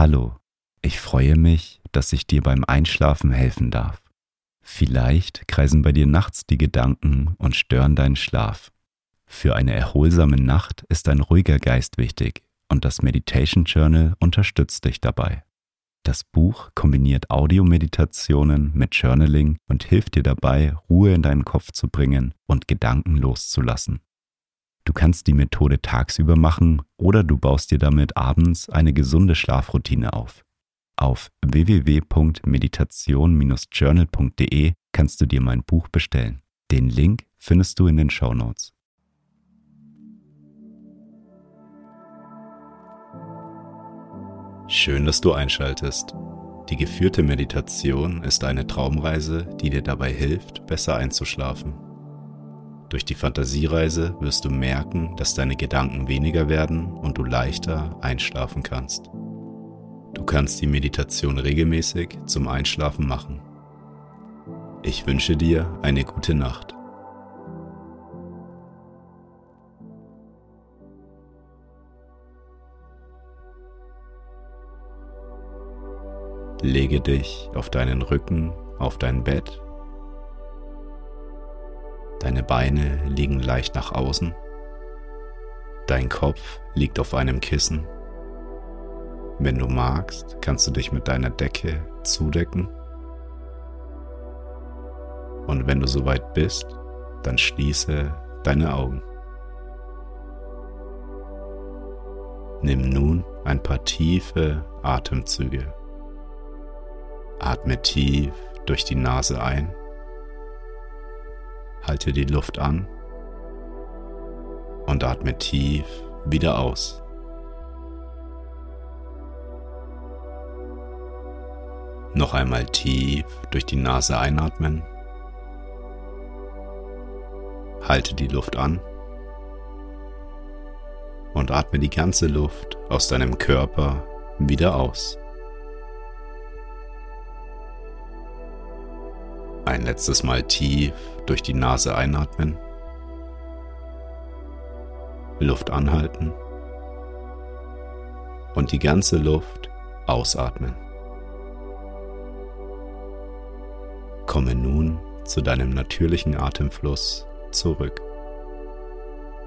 Hallo, ich freue mich, dass ich dir beim Einschlafen helfen darf. Vielleicht kreisen bei dir nachts die Gedanken und stören deinen Schlaf. Für eine erholsame Nacht ist ein ruhiger Geist wichtig und das Meditation Journal unterstützt dich dabei. Das Buch kombiniert Audiomeditationen mit Journaling und hilft dir dabei, Ruhe in deinen Kopf zu bringen und Gedanken loszulassen. Du kannst die Methode tagsüber machen oder du baust dir damit abends eine gesunde Schlafroutine auf. Auf www.meditation-journal.de kannst du dir mein Buch bestellen. Den Link findest du in den Show Notes. Schön, dass du einschaltest. Die geführte Meditation ist eine Traumreise, die dir dabei hilft, besser einzuschlafen. Durch die Fantasiereise wirst du merken, dass deine Gedanken weniger werden und du leichter einschlafen kannst. Du kannst die Meditation regelmäßig zum Einschlafen machen. Ich wünsche dir eine gute Nacht. Lege dich auf deinen Rücken auf dein Bett. Deine Beine liegen leicht nach außen. Dein Kopf liegt auf einem Kissen. Wenn du magst, kannst du dich mit deiner Decke zudecken. Und wenn du soweit bist, dann schließe deine Augen. Nimm nun ein paar tiefe Atemzüge. Atme tief durch die Nase ein. Halte die Luft an und atme tief wieder aus. Noch einmal tief durch die Nase einatmen. Halte die Luft an und atme die ganze Luft aus deinem Körper wieder aus. Ein letztes Mal tief durch die Nase einatmen. Luft anhalten. Und die ganze Luft ausatmen. Komme nun zu deinem natürlichen Atemfluss zurück.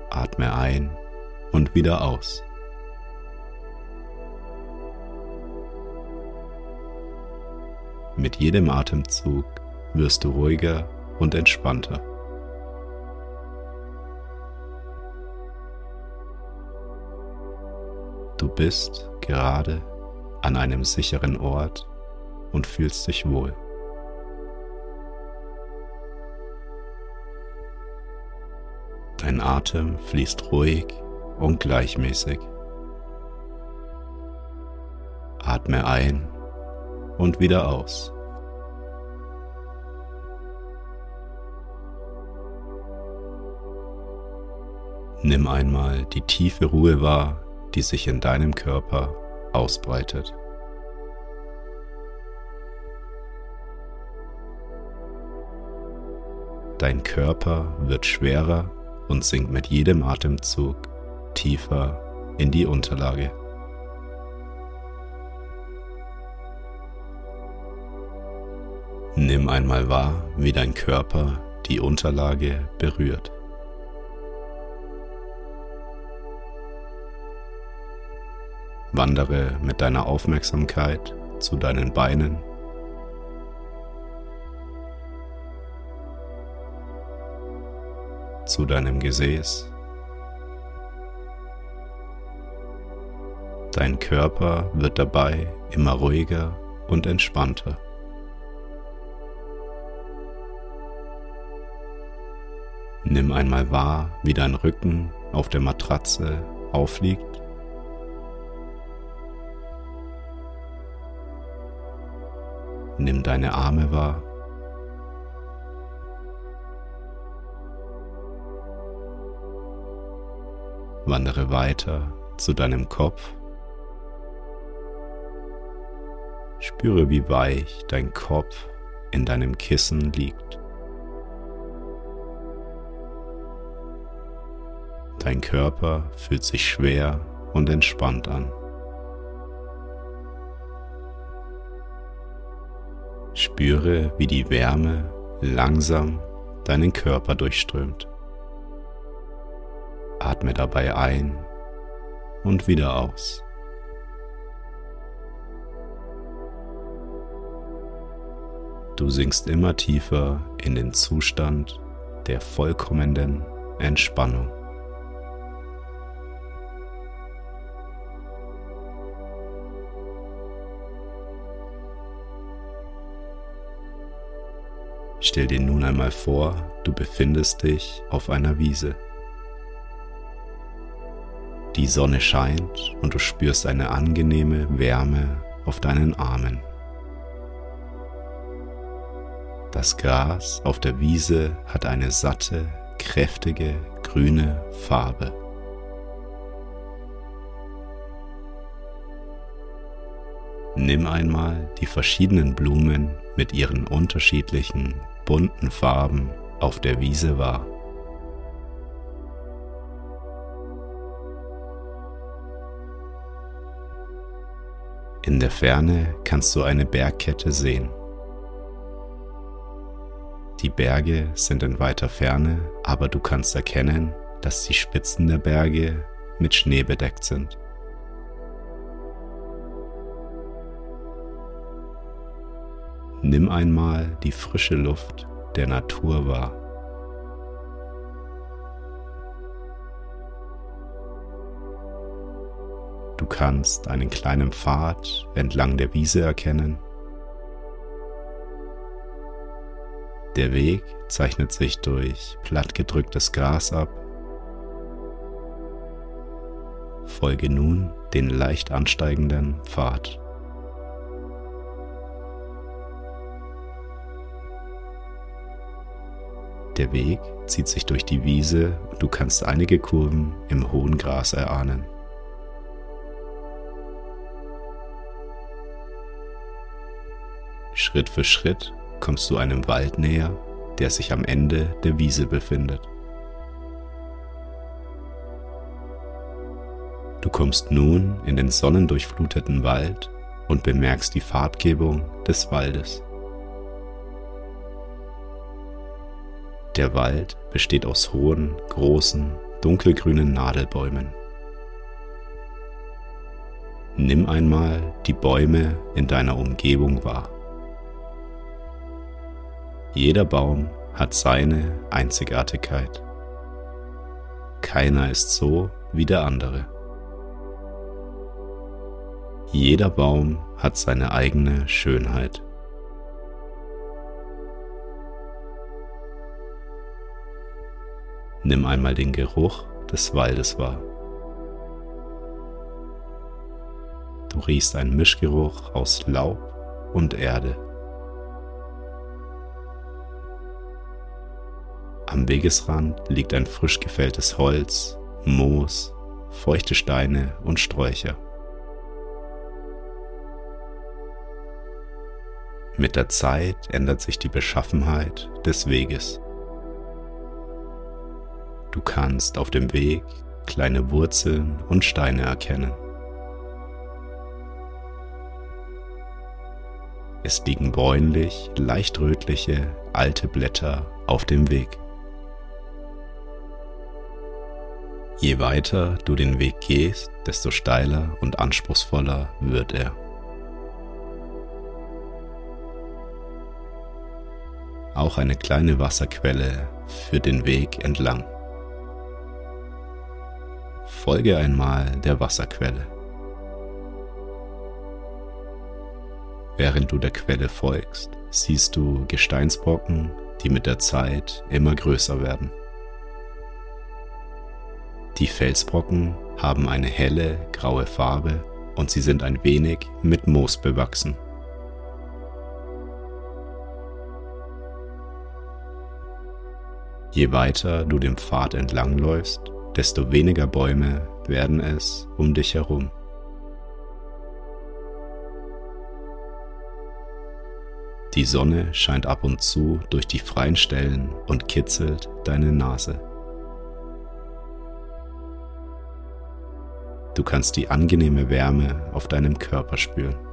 Atme ein und wieder aus. Mit jedem Atemzug wirst du ruhiger und entspannter. Du bist gerade an einem sicheren Ort und fühlst dich wohl. Dein Atem fließt ruhig und gleichmäßig. Atme ein und wieder aus. Nimm einmal die tiefe Ruhe wahr, die sich in deinem Körper ausbreitet. Dein Körper wird schwerer und sinkt mit jedem Atemzug tiefer in die Unterlage. Nimm einmal wahr, wie dein Körper die Unterlage berührt. Wandere mit deiner Aufmerksamkeit zu deinen Beinen. Zu deinem Gesäß. Dein Körper wird dabei immer ruhiger und entspannter. Nimm einmal wahr, wie dein Rücken auf der Matratze aufliegt Nimm deine Arme wahr. Wandere weiter zu deinem Kopf. Spüre, wie weich dein Kopf in deinem Kissen liegt. Dein Körper fühlt sich schwer und entspannt an. Spüre, wie die Wärme langsam deinen Körper durchströmt. Atme dabei ein und wieder aus. Du sinkst immer tiefer in den Zustand der vollkommenen Entspannung. Stell dir nun einmal vor, du befindest dich auf einer Wiese. Die Sonne scheint und du spürst eine angenehme Wärme auf deinen Armen. Das Gras auf der Wiese hat eine satte, kräftige, grüne Farbe. Nimm einmal die verschiedenen Blumen mit ihren unterschiedlichen, bunten Farben auf der Wiese wahr. In der Ferne kannst du eine Bergkette sehen. Die Berge sind in weiter Ferne, aber du kannst erkennen, dass die Spitzen der Berge mit Schnee bedeckt sind. Nimm einmal die frische Luft der Natur wahr. Du kannst einen kleinen Pfad entlang der Wiese erkennen Der Weg zeichnet sich durch plattgedrücktes Gras ab. Folge nun den leicht ansteigenden Pfad. Der Weg zieht sich durch die Wiese und du kannst einige Kurven im hohen Gras erahnen. Schritt für Schritt kommst du einem Wald näher, der sich am Ende der Wiese befindet. Du kommst nun in den sonnendurchfluteten Wald und bemerkst die Farbgebung des Waldes. Der Wald besteht aus hohen, großen, dunkelgrünen Nadelbäumen. Nimm einmal die Bäume in deiner Umgebung wahr. Jeder Baum hat seine Einzigartigkeit. Keiner ist so wie der andere. Jeder Baum hat seine eigene Schönheit. Nimm einmal den Geruch des Waldes wahr. Du riechst einen Mischgeruch aus Laub und Erde. Am Wegesrand liegt ein frisch gefälltes Holz, Moos, feuchte Steine und Sträucher. Mit der Zeit ändert sich die Beschaffenheit des Weges. Du kannst auf dem Weg kleine Wurzeln und Steine erkennen. Es liegen bräunlich, leicht rötliche, alte Blätter auf dem Weg. Je weiter du den Weg gehst, desto steiler und anspruchsvoller wird er. Auch eine kleine Wasserquelle führt den Weg entlang. Folge einmal der Wasserquelle. Während du der Quelle folgst, siehst du Gesteinsbrocken, die mit der Zeit immer größer werden. Die Felsbrocken haben eine helle graue Farbe und sie sind ein wenig mit Moos bewachsen. Je weiter du dem Pfad entlangläufst, desto weniger Bäume werden es um dich herum. Die Sonne scheint ab und zu durch die freien Stellen und kitzelt deine Nase. Du kannst die angenehme Wärme auf deinem Körper spüren.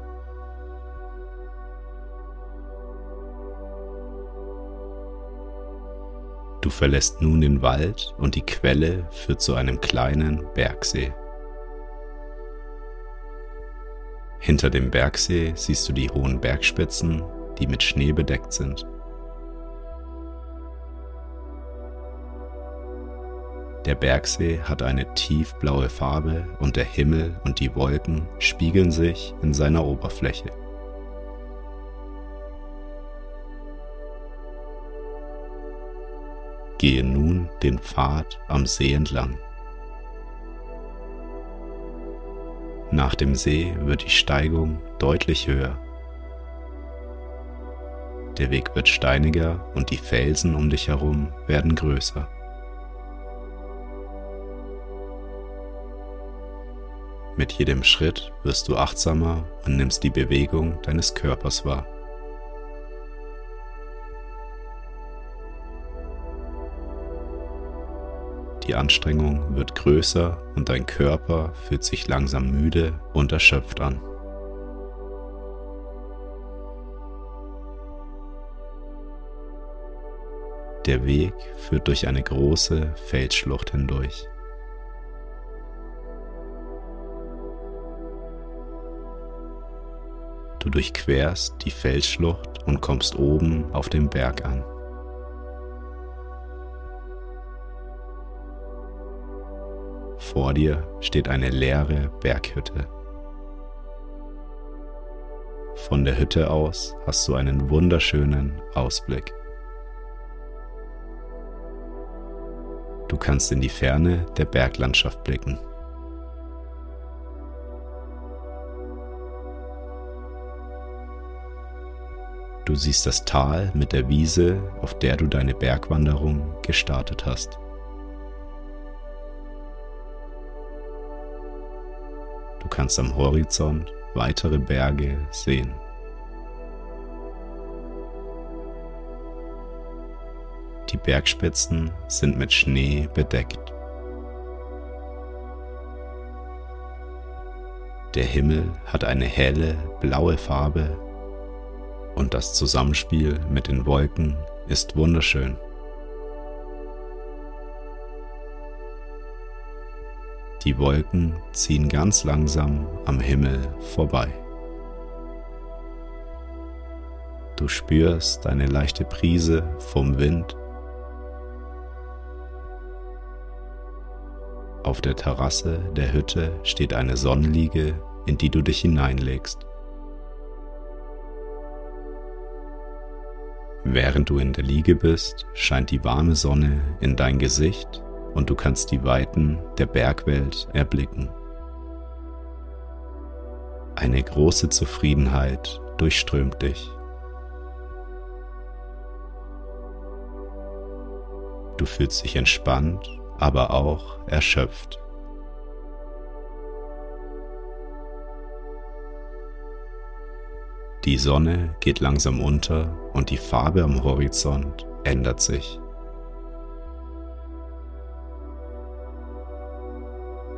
Du verlässt nun den Wald und die Quelle führt zu einem kleinen Bergsee. Hinter dem Bergsee siehst du die hohen Bergspitzen, die mit Schnee bedeckt sind. Der Bergsee hat eine tiefblaue Farbe und der Himmel und die Wolken spiegeln sich in seiner Oberfläche. Gehe nun den Pfad am See entlang. Nach dem See wird die Steigung deutlich höher. Der Weg wird steiniger und die Felsen um dich herum werden größer. Mit jedem Schritt wirst du achtsamer und nimmst die Bewegung deines Körpers wahr. Die Anstrengung wird größer und dein Körper fühlt sich langsam müde und erschöpft an. Der Weg führt durch eine große Felsschlucht hindurch. Du durchquerst die Felsschlucht und kommst oben auf dem Berg an. Vor dir steht eine leere Berghütte. Von der Hütte aus hast du einen wunderschönen Ausblick. Du kannst in die Ferne der Berglandschaft blicken. Du siehst das Tal mit der Wiese, auf der du deine Bergwanderung gestartet hast. Kannst am Horizont weitere Berge sehen. Die Bergspitzen sind mit Schnee bedeckt. Der Himmel hat eine helle blaue Farbe und das Zusammenspiel mit den Wolken ist wunderschön. Die Wolken ziehen ganz langsam am Himmel vorbei. Du spürst eine leichte Prise vom Wind. Auf der Terrasse der Hütte steht eine Sonnenliege, in die du dich hineinlegst. Während du in der Liege bist, scheint die warme Sonne in dein Gesicht und du kannst die Weiten der Bergwelt erblicken. Eine große Zufriedenheit durchströmt dich. Du fühlst dich entspannt, aber auch erschöpft. Die Sonne geht langsam unter und die Farbe am Horizont ändert sich.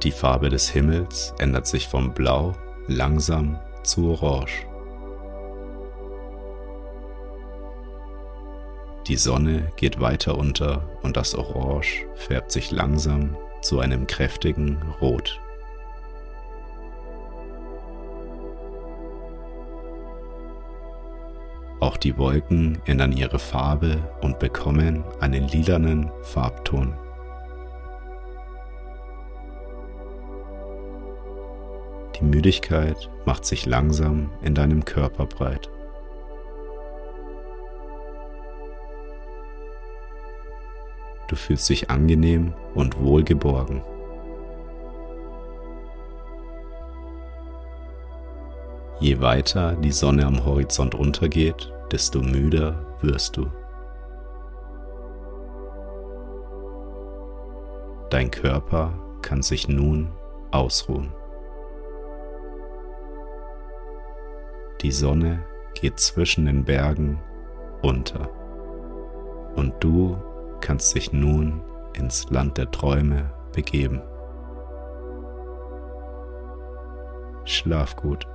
Die Farbe des Himmels ändert sich vom Blau langsam zu Orange. Die Sonne geht weiter unter und das Orange färbt sich langsam zu einem kräftigen Rot. Auch die Wolken ändern ihre Farbe und bekommen einen lilanen Farbton. Die Müdigkeit macht sich langsam in deinem Körper breit. Du fühlst dich angenehm und wohlgeborgen. Je weiter die Sonne am Horizont untergeht, desto müder wirst du. Dein Körper kann sich nun ausruhen. Die Sonne geht zwischen den Bergen unter und du kannst dich nun ins Land der Träume begeben. Schlaf gut.